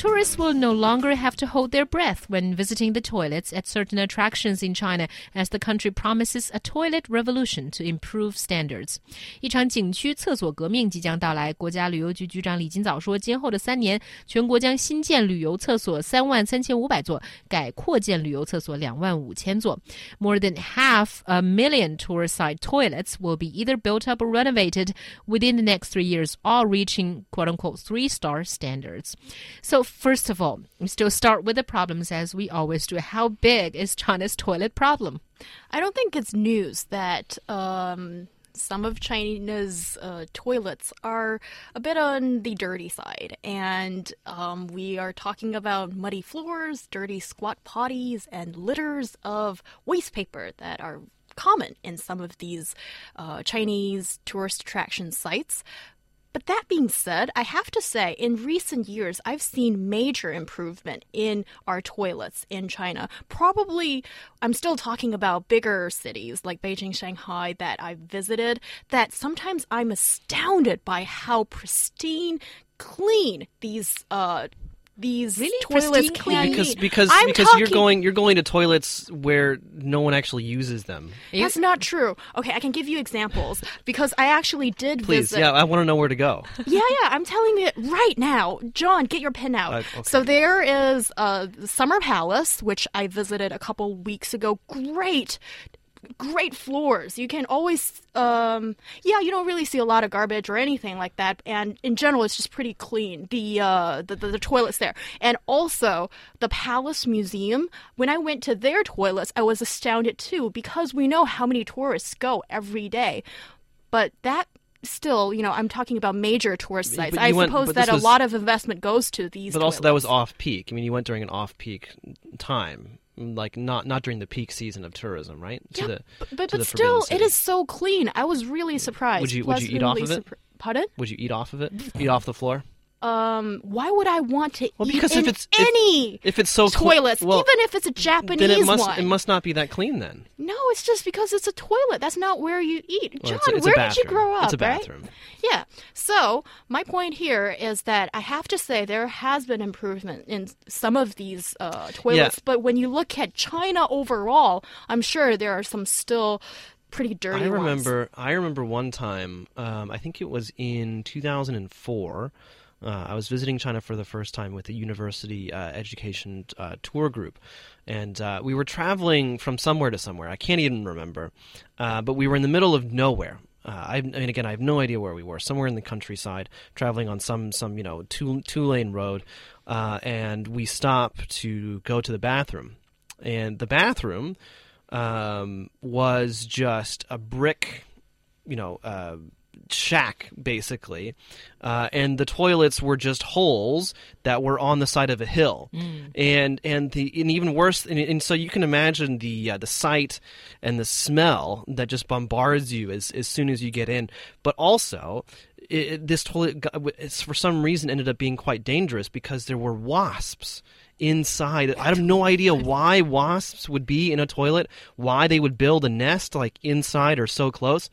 Tourists will no longer have to hold their breath when visiting the toilets at certain attractions in China as the country promises a toilet revolution to improve standards. 一场景区厕所革命即将到来。国家旅游局局长李金早说，今后的三年，全国将新建旅游厕所三万三千五百座，改扩建旅游厕所两万五千座。More than half a million tourside toilets will be either built up or renovated within the next three years, all reaching quote unquote three star standards. So first of all, we still start with the problems as we always do. How big is China's toilet problem? I don't think it's news that um, some of China's uh, toilets are a bit on the dirty side. And um, we are talking about muddy floors, dirty squat potties, and litters of waste paper that are common in some of these uh, Chinese tourist attraction sites. But that being said, I have to say, in recent years, I've seen major improvement in our toilets in China. Probably, I'm still talking about bigger cities like Beijing, Shanghai that I've visited, that sometimes I'm astounded by how pristine, clean these uh, these Really? toilets Pristine clean? be. because because I'm because you're going you're going to toilets where no one actually uses them. That's not true. Okay, I can give you examples because I actually did Please, visit. yeah, I want to know where to go. Yeah, yeah, I'm telling it right now. John, get your pen out. Uh, okay. So there is uh, Summer Palace, which I visited a couple weeks ago. Great. Great floors. You can always, um, yeah, you don't really see a lot of garbage or anything like that. And in general, it's just pretty clean. The, uh, the, the, the toilets there. And also, the Palace Museum, when I went to their toilets, I was astounded too because we know how many tourists go every day. But that still, you know, I'm talking about major tourist sites. I went- suppose that this a lot of investment goes to these. But also that was off peak. I mean, you went during an off peak time, like not not during the peak season of tourism, right? To Yeah, the but but, to but the still, it is so clean. I was really surprised. Would you- would you eat off of it? surpri- Pardon? Would you eat off of it? Eat off the floor? Um, why would I want to Well, eat because in if it's any if, it's so toilets, well, even if it's a Japanese then it must one? it must not be that clean then. No, it's just because it's a toilet. That's not where you eat. Well, John, it's a- it's where did you grow up? It's a right? Yeah. So my point here is that I have to say there has been improvement in some of these uh, toilets, but when you look at China overall, I'm sure there are some still pretty dirty I ones. remember. I remember one time. Um, I think it was in 2004. Uh, I was visiting China for the first time with a university uh, education uh, tour group, and uh, we were traveling from somewhere to somewhere. I can't even remember, uh, but we were in the middle of nowhere. I, I mean, again, I have no idea where we were. Somewhere in the countryside, traveling on some some you know two two lane road, uh, and we stop to go to the bathroom, and the bathroom um, was just a brick, you know, shack basically, uh, and the toilets were just holes that were on the side of a hill, and and the and even worse, and, and so you can imagine the uh, the sight and the smell that just bombards you as as soon as you get in, but also. It, this toilet, got, it's, for some reason, ended up being quite dangerous because there were wasps inside. I have no idea why wasps would be in a toilet, why they would build a nest like inside or so close.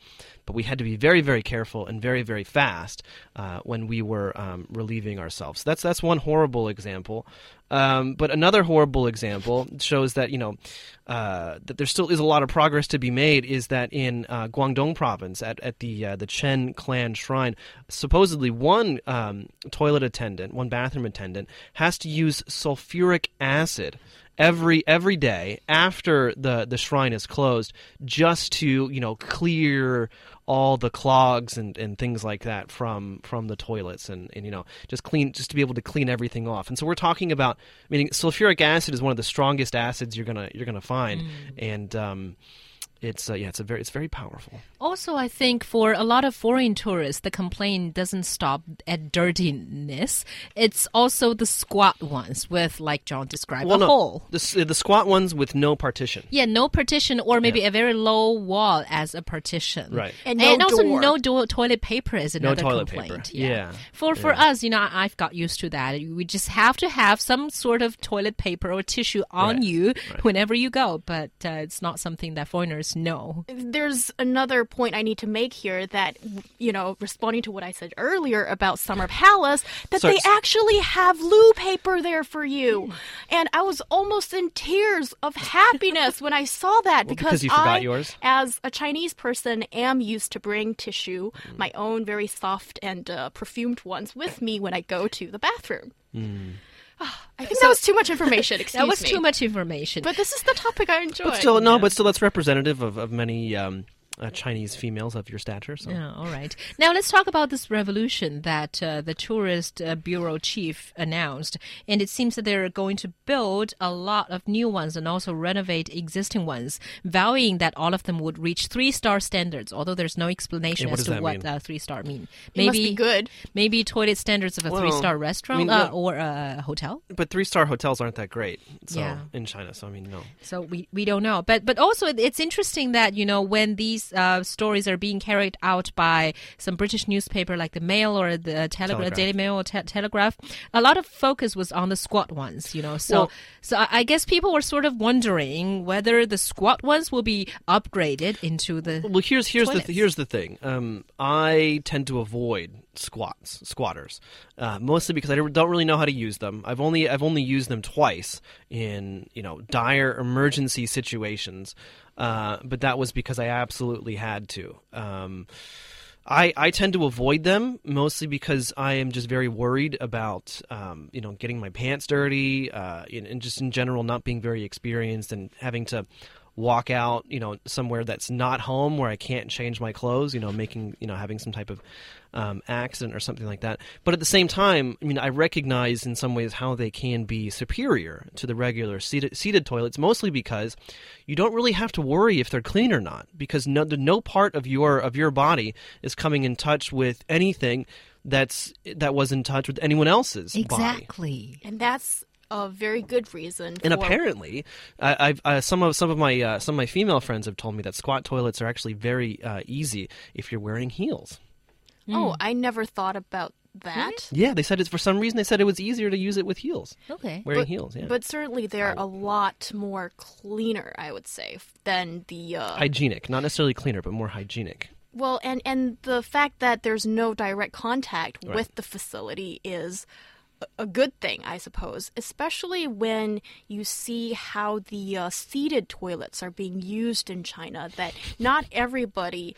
But we had to be very, very careful and very, very fast uh, when we were um, relieving ourselves. That's that's one horrible example. Um, but another horrible example shows that you know uh, that there still is a lot of progress to be made. Is that in uh, Guangdong province at, at the uh, the Chen Clan Shrine, supposedly one um, toilet attendant, one bathroom attendant, has to use sulfuric acid every every day after the the shrine is closed just to you know clear all the clogs and, and things like that from from the toilets and, and you know just clean just to be able to clean everything off. And so we're talking about meaning sulfuric acid is one of the strongest acids you're gonna you're gonna find. And um it's uh, yeah, it's a very it's very powerful. Also, I think for a lot of foreign tourists, the complaint doesn't stop at dirtiness. It's also the squat ones with, like John described, Well, a no, hole. the the squat ones with no partition. Yeah, no partition or maybe a very low wall as a partition. Right. And no also door. no do- toilet paper is No another toilet paper. complaint. Yeah. For for us, you know, I- I've got used to that. We just have to have some sort of toilet paper or tissue on Right. you whenever you go, but uh, it's not something that foreigners know. there's another point I need to make here that, you know, responding to what I said earlier about Summer Palace, that So- they actually have loo paper there for you. And I was almost in tears of happiness when I saw that Well, because because, you forgot I, yours? as a Chinese person, am used to bring tissue, my own very soft and uh, perfumed ones, with me when I go to the bathroom. Ah, I think that was too much information. Excuse That was me. too much information. But this is the topic I enjoy. But still, no, but still, that's representative of of many um, uh, Chinese females of your stature. So. Yeah, all right. Now let's talk about this revolution that uh, the tourist uh, bureau chief announced, and it seems that they're going to build a lot of new ones and also renovate existing ones, vowing that all of them would reach three-star standards. Although there's no explanation as to what uh, three-star mean. It must be good. Maybe toilet standards of a Well, three-star I restaurant mean, uh, the- or a hotel. But three star hotels aren't that great. So Yeah. in China, so I mean, no. So we, we don't know. But but also it's interesting that, you know, when these uh, stories are being carried out by some British newspaper like the Mail or the Telegraph, Telegraph. Daily Mail or Te- Telegraph, a lot of focus was on the squat ones, you know. So Well- so I, I guess people were sort of wondering whether the squat ones will be upgraded into the Well, here's here's Toilets. the here's the thing. Um, I tend to avoid squats, squatters, uh, mostly because I don't don't really know how to use them. I've only I've only used them twice in you know dire emergency situations, uh, but that was because I absolutely had to. Um, I, I tend to avoid them mostly because I am just very worried about um, you know getting my pants dirty uh, and, and just in general not being very experienced and having to walk out you know somewhere that's not home where I can't change my clothes you know making you know having some type of um, accident or something like that but at the same time I mean I recognize in some ways how they can be superior to the regular seated, seated toilets mostly because you don't really have to worry if they're clean or not because no, no part of your of your body is coming in touch with anything that's that was in touch with anyone else's body. Exactly. And that's a very good reason. And for- apparently, I, I've uh, some of some of my uh, some of my female friends have told me that squat toilets are actually very uh, easy if you're wearing heels. Oh, I never thought about that. Yeah, they said it's for some reason they said it was easier to use it with heels, Okay. wearing But- heels. Yeah, But certainly they're a lot more cleaner, I would say, than the uh, hygienic, not necessarily cleaner, but more hygienic. well, and and the fact that there's no direct contact Right. with the facility is a- good thing, I suppose, especially when you see how the uh, seated toilets are being used in China. That not everybody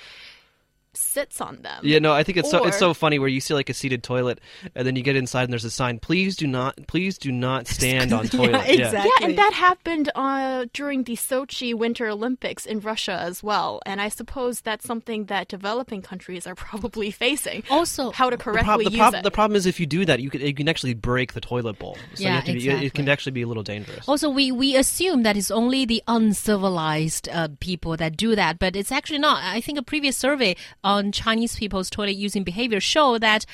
sits on them. Yeah, no, I think it's so it's so funny where you see like a seated toilet, and then you get inside and there's a sign: "Please do not, please do not stand on toilet." exactly. Yeah, and that happened uh, during the Sochi Winter Olympics in Russia as well. And I suppose that's something that developing countries are probably facing. Also, how to The, prob- correctly the, use prob- it. the problem is if you do that, you can you can actually break the toilet bowl. So you Yeah, have to be, it- it can actually be a little dangerous. Also, we, we assume that it's only the uncivilized uh, people that do that, but it's actually not. I think a previous survey on Chinese people's toilet using behavior show that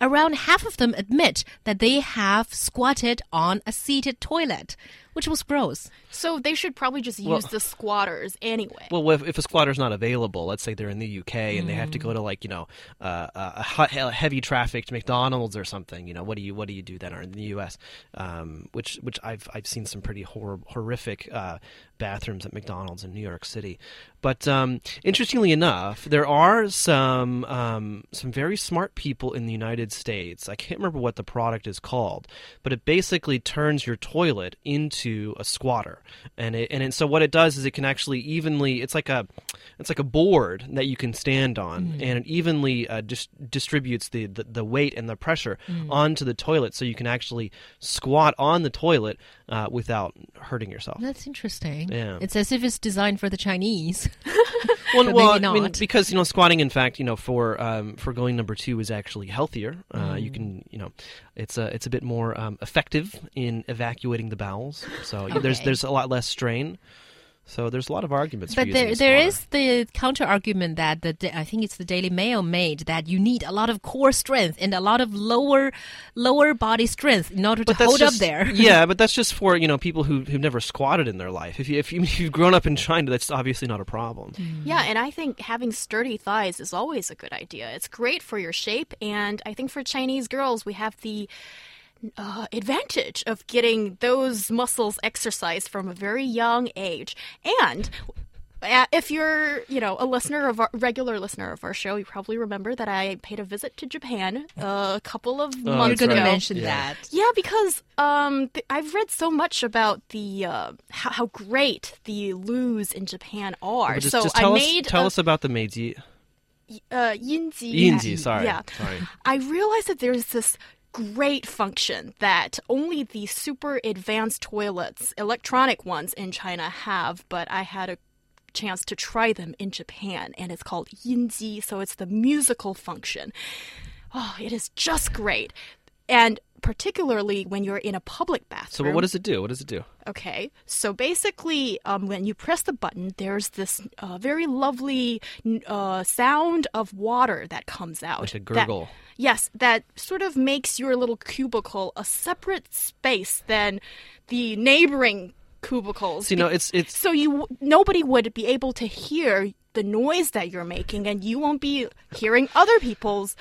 around half of them admit that they have squatted on a seated toilet, which was gross. so they should probably just use Well- the squatters anyway. Well, if, if a squatter's not available, let's say they're in the UK and they have to go to like you know uh, a he- a heavy trafficked McDonald's or something, you know, what do you what do you do then? Or in the US, um, which which I've I've seen some pretty hor- horrific uh, bathrooms at McDonald's in New York City. But um, interestingly enough, there are some um, some very smart people in the United States. I can't remember what the product is called, but it basically turns your toilet into a squatter, and it, and it, so what it does is it can actually evenly. It's like a it's like a board that you can stand on, and it evenly uh, dis- distributes the, the the weight and the pressure onto the toilet, so you can actually squat on the toilet uh, without hurting yourself. That's interesting. Yeah. It's as if it's designed for the Chinese. Well, well, I mean, because you know, squatting, in fact, you know, for um, for going number two is actually healthier. Uh, Mm. You can, you know, it's a it's a bit more um, effective in evacuating the bowels. So there's there's a lot less strain. So there's a lot of arguments. for But using there, this there water. is the counter argument that the I think it's the Daily Mail made that you need a lot of core strength and a lot of lower lower body strength in order to But that's hold up there. yeah, but that's just for you know people who who've never squatted in their life. If you if, you, if you've grown up in China, that's obviously not a problem. Mm. Yeah, and I think having sturdy thighs is always a good idea. It's great for your shape, and I think for Chinese girls, we have the uh, advantage of getting those muscles exercised from a very young age. And uh, if you're, you know, a listener of our regular listener of our show, you probably remember that I paid a visit to Japan uh, a couple of Oh, months You're going to ago. mention Yeah. that. Yeah, because um, th- I've read so much about the uh, how, how great the loos in Japan are. But just, so just tell I us made tell a, us about the Meiji. uh, Yinji. Yinji, sorry. Yeah. Sorry. I realized that there's this great function that only the super advanced toilets, electronic ones in China have, but I had a chance to try them in Japan and it's called Yinji, so it's the musical function. Oh, it is just great. And particularly when you're in a public bathroom. So what does it do? What does it do? Okay, so basically, um, when you press the button, there's this uh, very lovely uh, sound of water that comes out. Like a that- gurgle. yes, that sort of makes your little cubicle a separate space than the neighboring cubicles. So, you know, it's it's so you nobody would be able to hear the noise that you're making, and you won't be hearing other people's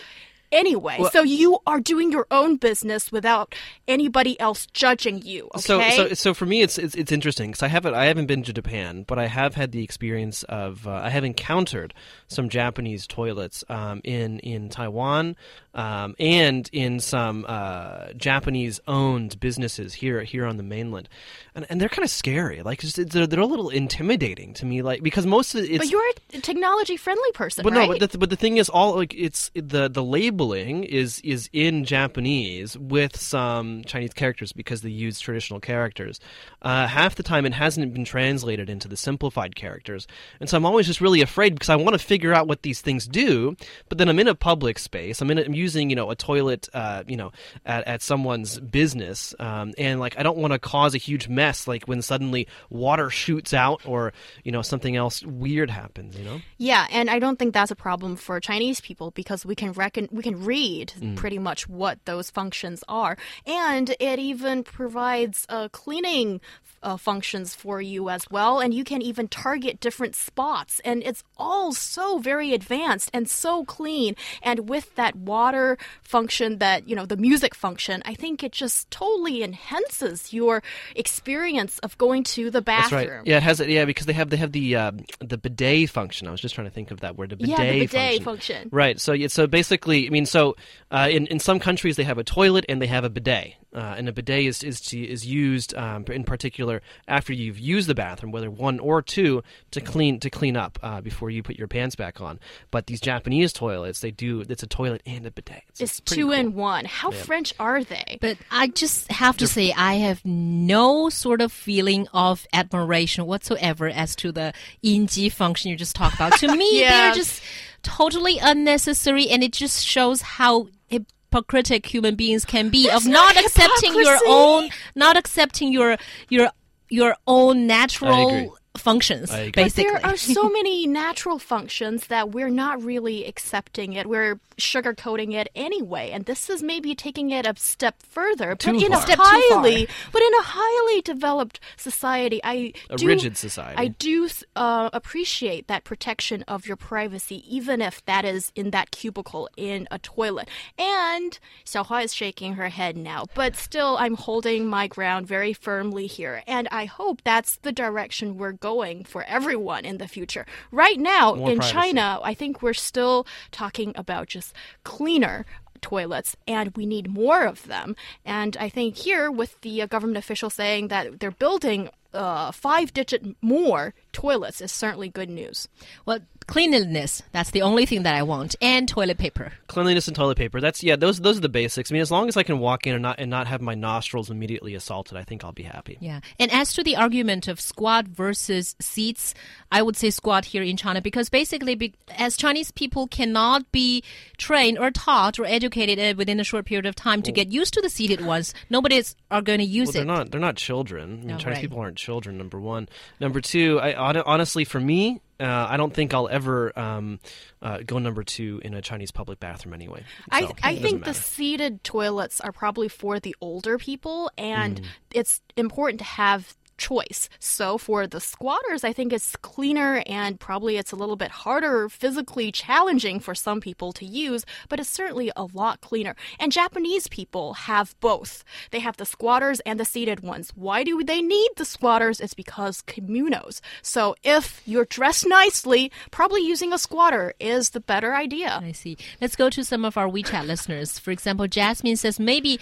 anyway. Well- so you are doing your own business without anybody else judging you. Okay. So, so, so for me, it's it's, it's interesting because I haven't I haven't been to Japan, but I have had the experience of uh, I have encountered some Japanese toilets um, in in Taiwan um, and in some uh, Japanese owned businesses here here on the mainland, and, and they're kind of scary. Like just, they're they're a little intimidating to me, like because most of it, it's But you're a technology friendly person, but right? no, but the, but the thing is, all like it's the the labeling is is in Japanese with some Chinese characters because they use traditional characters. Uh, half the time, it hasn't been translated into the simplified characters, and so I'm always just really afraid because I want to figure out what these things do. But then I'm in a public space. I'm in. A, I'm using you know a toilet, uh, you know, at, at someone's business, um, and like I don't want to cause a huge mess, like when suddenly water shoots out or you know something else weird happens. You know. yeah, and I don't think that's a problem for Chinese people because we can reckon we can read Mm. pretty much what those functions are, and it even provides uh, cleaning. Uh, functions for you as well, and you can even target different spots, and it's all so very advanced and so clean. And with that water function, that you know, the music function, I think it just totally enhances your experience of going to the That's bathroom. right. Yeah, it has it. Yeah, because they have they have the uh, the bidet function. I was just trying to think of that word. The bidet, Yeah, the bidet function. function. Right. So so basically, I mean, so uh, in in some countries they have a toilet and they have a bidet, uh, and a bidet is is is used um, in particular after you've used the bathroom, whether one or two, to clean to clean up uh, before you put your pants back on. But these Japanese toilets, they do it's a toilet and a bidet. It's, It's pretty two cool. in one. How French are they? But I just have to say, I have no sort of feeling of admiration whatsoever as to the Yinji function you just talked about. to me, Yeah. they're just totally unnecessary, and it just shows how hypocritic human beings can be There's of no not accepting your own, not accepting your your your own natural functions, I. But basically. there are so many natural functions that we're not really accepting it. We're sugarcoating it anyway, and this is maybe taking it a step further. Too but in far. a Step too far. highly, but in a highly developed society, I A do, rigid society. I do uh, appreciate that protection of your privacy, even if that is in that cubicle in a toilet. And Xiaohua is shaking her head now, but still, I'm holding my ground very firmly here, and I hope that's the direction we're going for everyone in the future. Right now More in privacy. China, I think we're still talking about just cleaner toilets and we need more of them and i think here with the uh, government official saying that they're building uh, five digit more toilets is certainly good news well, cleanliness, that's the only thing that I want, and toilet paper. Cleanliness and toilet paper. That's yeah. Those those are the basics. I mean, as long as I can walk in and not and not have my nostrils immediately assaulted, I think I'll be happy. Yeah. And as to the argument of squat versus seats, I would say squat here in China because basically, be, as Chinese people cannot be trained or taught or educated uh, within a short period of time to get used to the seated ones, nobody is are going to use Well, they're it. not they're not children. I mean, No, Chinese right. people aren't children. Number one. Number two. I honestly, for me, uh, I don't think I'll ever um, uh, go number two in a Chinese public bathroom anyway. So I, I think the seated toilets are probably for the older people, and mm. it's important to have choice. So for the squatters, I think it's cleaner and probably it's a little bit harder, physically challenging for some people to use, but it's certainly a lot cleaner. And Japanese people have both. They have the squatters and the seated ones. Why do they need the squatters? It's because kimonos. So if you're dressed nicely, probably using a squatter is the better idea. I see. Let's go to some of our WeChat listeners. For example, Jasmine says maybe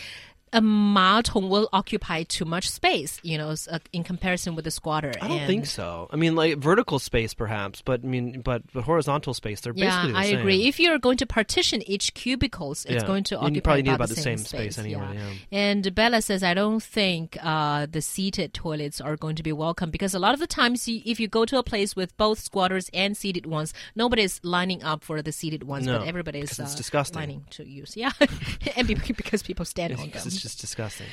a matong will occupy too much space, you know, uh, in comparison with the squatter. I don't and think so. I mean, like vertical space, perhaps, but I mean, but, but horizontal space, they're yeah, basically the I same. agree. If you're going to partition each cubicles, it's yeah. going to occupy you probably about, need about the, the same, same space, space anyway. Yeah. And Bella says, I don't think uh, the seated toilets are going to be welcome because a lot of the times, you, if you go to a place with both squatters and seated ones, nobody's lining up for the seated ones, no, but everybody's uh, disgusting. disgusting. lining to use. Yeah, and because people stand on them. Just disgusting.